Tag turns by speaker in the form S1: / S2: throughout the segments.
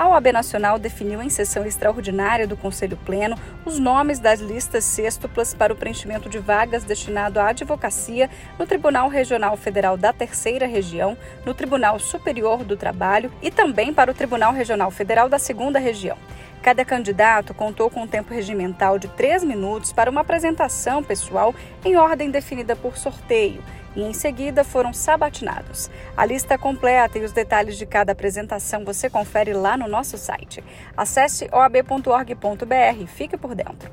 S1: A OAB Nacional definiu em sessão extraordinária do Conselho Pleno os nomes das listas sextuplas para o preenchimento de vagas destinado à advocacia no Tribunal Regional Federal da Terceira Região, no Tribunal Superior do Trabalho e também para o Tribunal Regional Federal da Segunda Região. Cada candidato contou com um tempo regimental de três minutos para uma apresentação pessoal em ordem definida por sorteio e em seguida foram sabatinados. A lista completa e os detalhes de cada apresentação você confere lá no nosso site. Acesse oab.org.br, fique por dentro.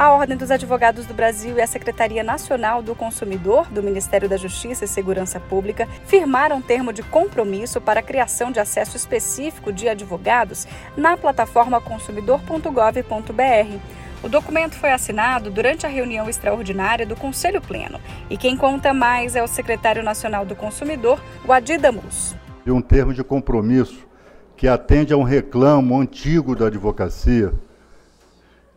S1: A Ordem dos Advogados do Brasil e a Secretaria Nacional do Consumidor do Ministério da Justiça e Segurança Pública firmaram um termo de compromisso para a criação de acesso específico de advogados na plataforma consumidor.gov.br. O documento foi assinado durante a reunião extraordinária do Conselho Pleno e quem conta mais é o secretário nacional do Consumidor, Guadi Damus.
S2: De um termo de compromisso que atende a um reclamo antigo da advocacia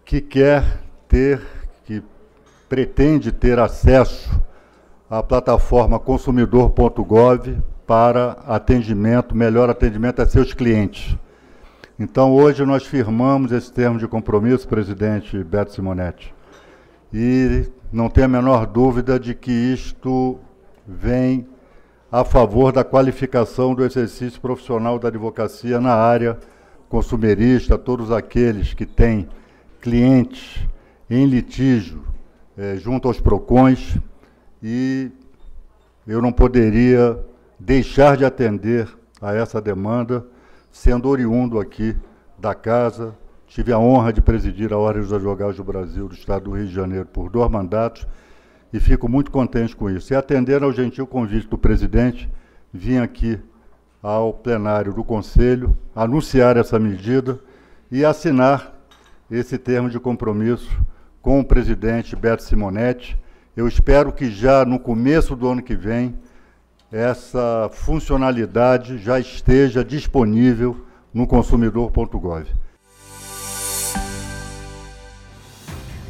S2: que quer ter, que pretende ter acesso à plataforma consumidor.gov para atendimento, melhor atendimento a seus clientes. Então, hoje nós firmamos esse termo de compromisso, presidente Beto Simonetti. E não tem a menor dúvida de que isto vem a favor da qualificação do exercício profissional da advocacia na área consumerista, todos aqueles que têm clientes em litígio eh, junto aos PROCONs, e eu não poderia deixar de atender a essa demanda sendo oriundo aqui da casa, tive a honra de presidir a Ordem dos Advogados do Brasil do Estado do Rio de Janeiro por dois mandatos e fico muito contente com isso. E atendendo ao gentil convite do presidente, vim aqui ao plenário do Conselho anunciar essa medida e assinar esse termo de compromisso com o presidente Beto Simonetti. Eu espero que já no começo do ano que vem essa funcionalidade já esteja disponível no consumidor.gov.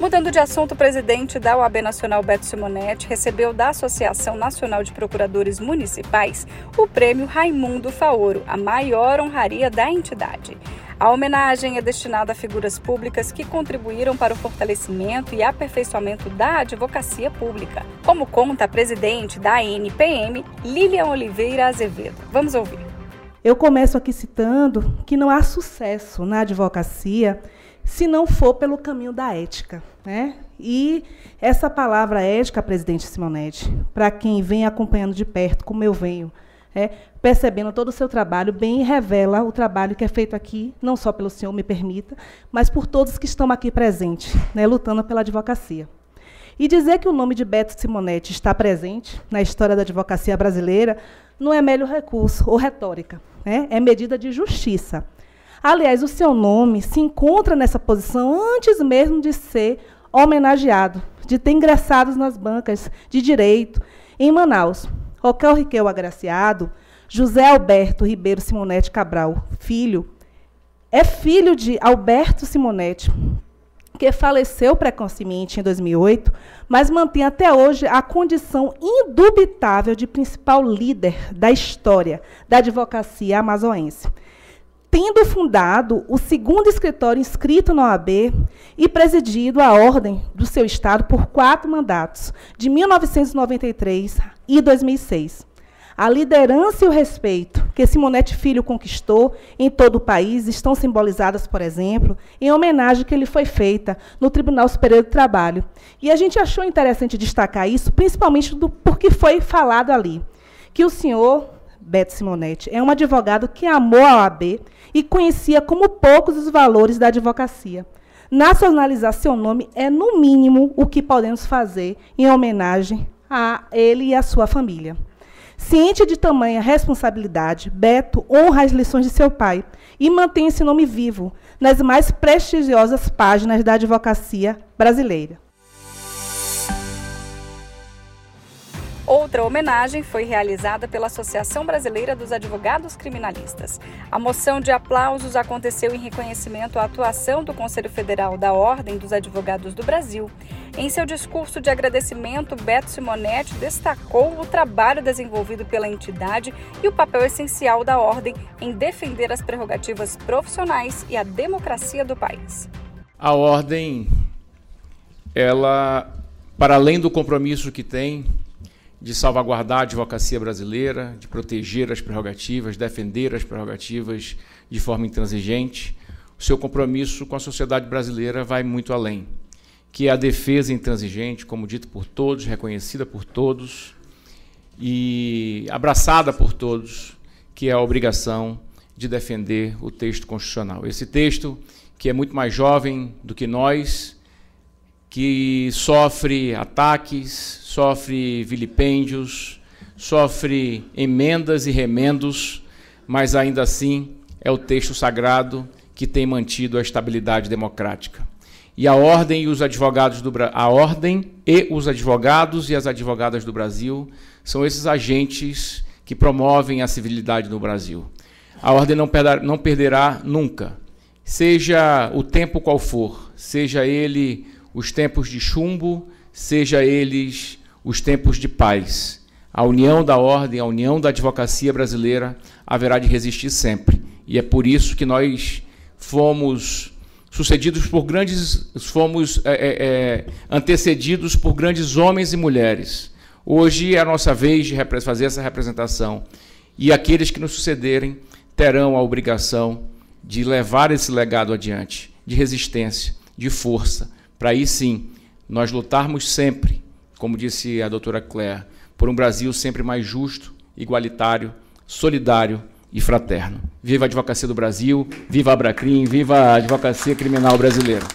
S1: Mudando de assunto, o presidente da OAB Nacional, Beto Simonetti, recebeu da Associação Nacional de Procuradores Municipais o prêmio Raimundo Faoro, a maior honraria da entidade. A homenagem é destinada a figuras públicas que contribuíram para o fortalecimento e aperfeiçoamento da advocacia pública, como conta a presidente da ANPM, Lilian Oliveira Azevedo. Vamos ouvir.
S3: Eu começo aqui citando que não há sucesso na advocacia se não for pelo caminho da ética. Né? E essa palavra ética, presidente Simonetti, para quem vem acompanhando de perto, como eu venho, é, percebendo todo o seu trabalho, bem revela o trabalho que é feito aqui, não só pelo senhor, me permita, mas por todos que estão aqui presentes, né, lutando pela advocacia. E dizer que o nome de Beto Simonetti está presente na história da advocacia brasileira não é mero recurso ou retórica, né, é medida de justiça. Aliás, o seu nome se encontra nessa posição antes mesmo de ser homenageado, de ter ingressado nas bancas de direito em Manaus. Que o agraciado, José Alberto Ribeiro Simonetti Cabral, filho, é filho de Alberto Simonetti, que faleceu precocemente em 2008, mas mantém até hoje a condição indubitável de principal líder da história da advocacia amazoense tendo fundado o segundo escritório inscrito na OAB e presidido a ordem do seu estado por quatro mandatos, de 1993 e 2006. A liderança e o respeito que Simonete Filho conquistou em todo o país estão simbolizadas, por exemplo, em homenagem que lhe foi feita no Tribunal Superior do Trabalho. E a gente achou interessante destacar isso, principalmente do, porque foi falado ali, que o senhor Beto Simonetti é um advogado que amou a OAB e conhecia como poucos os valores da advocacia. Nacionalizar seu nome é, no mínimo, o que podemos fazer em homenagem a ele e a sua família. Ciente de tamanha responsabilidade, Beto honra as lições de seu pai e mantém esse nome vivo nas mais prestigiosas páginas da advocacia brasileira.
S1: Outra homenagem foi realizada pela Associação Brasileira dos Advogados Criminalistas. A moção de aplausos aconteceu em reconhecimento à atuação do Conselho Federal da Ordem dos Advogados do Brasil. Em seu discurso de agradecimento, Beto Simonetti destacou o trabalho desenvolvido pela entidade e o papel essencial da Ordem em defender as prerrogativas profissionais e a democracia do país.
S4: A Ordem, ela, para além do compromisso que tem de salvaguardar a advocacia brasileira, de proteger as prerrogativas, defender as prerrogativas de forma intransigente. O seu compromisso com a sociedade brasileira vai muito além, que é a defesa intransigente, como dito por todos, reconhecida por todos e abraçada por todos, que é a obrigação de defender o texto constitucional. Esse texto, que é muito mais jovem do que nós, que sofre ataques, sofre vilipêndios, sofre emendas e remendos, mas ainda assim é o texto sagrado que tem mantido a estabilidade democrática. E a ordem e os advogados do a ordem e os advogados e as advogadas do Brasil são esses agentes que promovem a civilidade no Brasil. A ordem não não perderá nunca, seja o tempo qual for, seja ele os tempos de chumbo, seja eles os tempos de paz. A união da ordem, a união da advocacia brasileira haverá de resistir sempre. E é por isso que nós fomos sucedidos por grandes, fomos é, é, é antecedidos por grandes homens e mulheres. Hoje é a nossa vez de fazer essa representação. E aqueles que nos sucederem terão a obrigação de levar esse legado adiante, de resistência, de força, para aí sim nós lutarmos sempre, como disse a doutora Claire, por um Brasil sempre mais justo, igualitário, solidário e fraterno. Viva a advocacia do Brasil, viva a Abracrim, viva a advocacia criminal brasileira.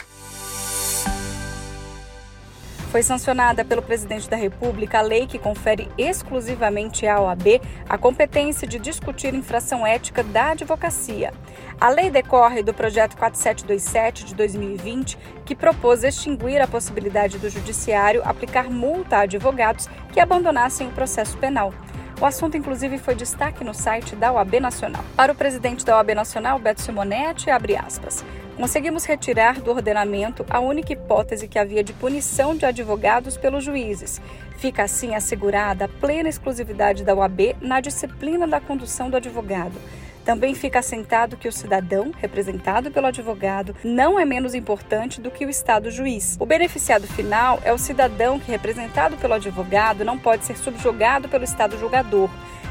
S1: Foi sancionada pelo presidente da República a lei que confere exclusivamente à OAB a competência de discutir infração ética da advocacia. A lei decorre do projeto 4727 de 2020, que propôs extinguir a possibilidade do judiciário aplicar multa a advogados que abandonassem o processo penal. O assunto, inclusive, foi destaque no site da OAB Nacional. Para o presidente da OAB Nacional, Beto Simonetti, abre aspas. Conseguimos retirar do ordenamento a única hipótese que havia de punição de advogados pelos juízes. Fica assim assegurada a plena exclusividade da OAB na disciplina da condução do advogado. Também fica assentado que o cidadão, representado pelo advogado, não é menos importante do que o Estado juiz. O beneficiado final é o cidadão que, representado pelo advogado, não pode ser subjugado pelo Estado julgador.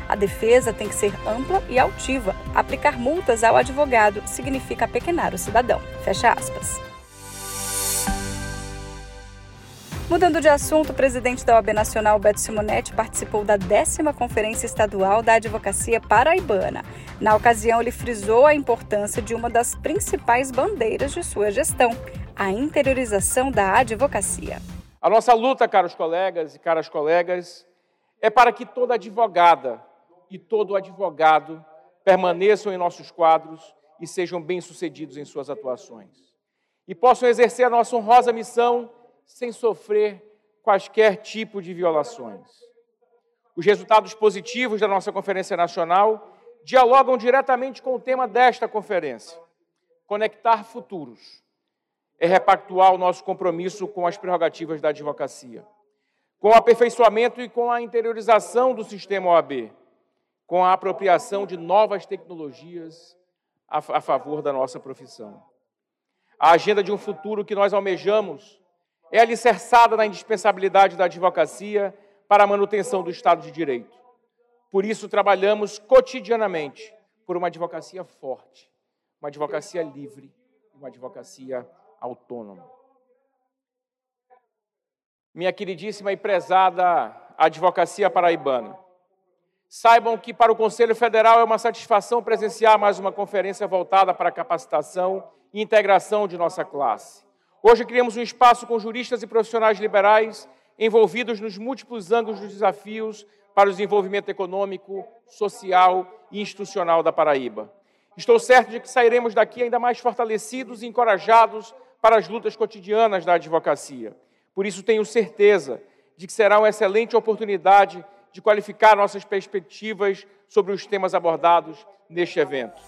S1: A defesa tem que ser ampla e altiva. Aplicar multas ao advogado significa pequenar o cidadão. Fecha aspas. Mudando de assunto, o presidente da OAB Nacional, Beto Simonetti, participou da décima Conferência Estadual da Advocacia Paraibana. Na ocasião, ele frisou a importância de uma das principais bandeiras de sua gestão, a interiorização da advocacia.
S5: A nossa luta, caros colegas e caras colegas, é para que toda advogada e todo advogado permaneçam em nossos quadros e sejam bem-sucedidos em suas atuações. E possam exercer a nossa honrosa missão sem sofrer quaisquer tipo de violações. Os resultados positivos da nossa Conferência Nacional dialogam diretamente com o tema desta conferência: conectar futuros. É repactuar o nosso compromisso com as prerrogativas da advocacia, com o aperfeiçoamento e com a interiorização do sistema OAB, com a apropriação de novas tecnologias a, a favor da nossa profissão. A agenda de um futuro que nós almejamos é alicerçada na indispensabilidade da advocacia para a manutenção do Estado de Direito. Por isso, trabalhamos cotidianamente por uma advocacia forte, uma advocacia livre, uma advocacia autônoma. Minha queridíssima e prezada advocacia paraibana, saibam que para o Conselho Federal é uma satisfação presenciar mais uma conferência voltada para a capacitação e integração de nossa classe. Hoje criamos um espaço com juristas e profissionais liberais envolvidos nos múltiplos ângulos dos desafios para o desenvolvimento econômico, social e institucional da Paraíba. Estou certo de que sairemos daqui ainda mais fortalecidos e encorajados para as lutas cotidianas da advocacia. Por isso, tenho certeza de que será uma excelente oportunidade
S4: de qualificar nossas perspectivas sobre os temas abordados neste evento.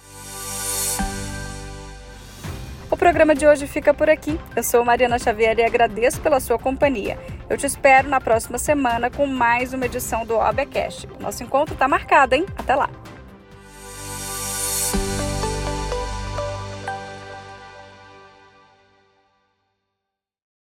S1: O programa de hoje fica por aqui. Eu sou Mariana Xavier e agradeço pela sua companhia. Eu te espero na próxima semana com mais uma edição do OBCast. O nosso encontro está marcado, hein? Até lá!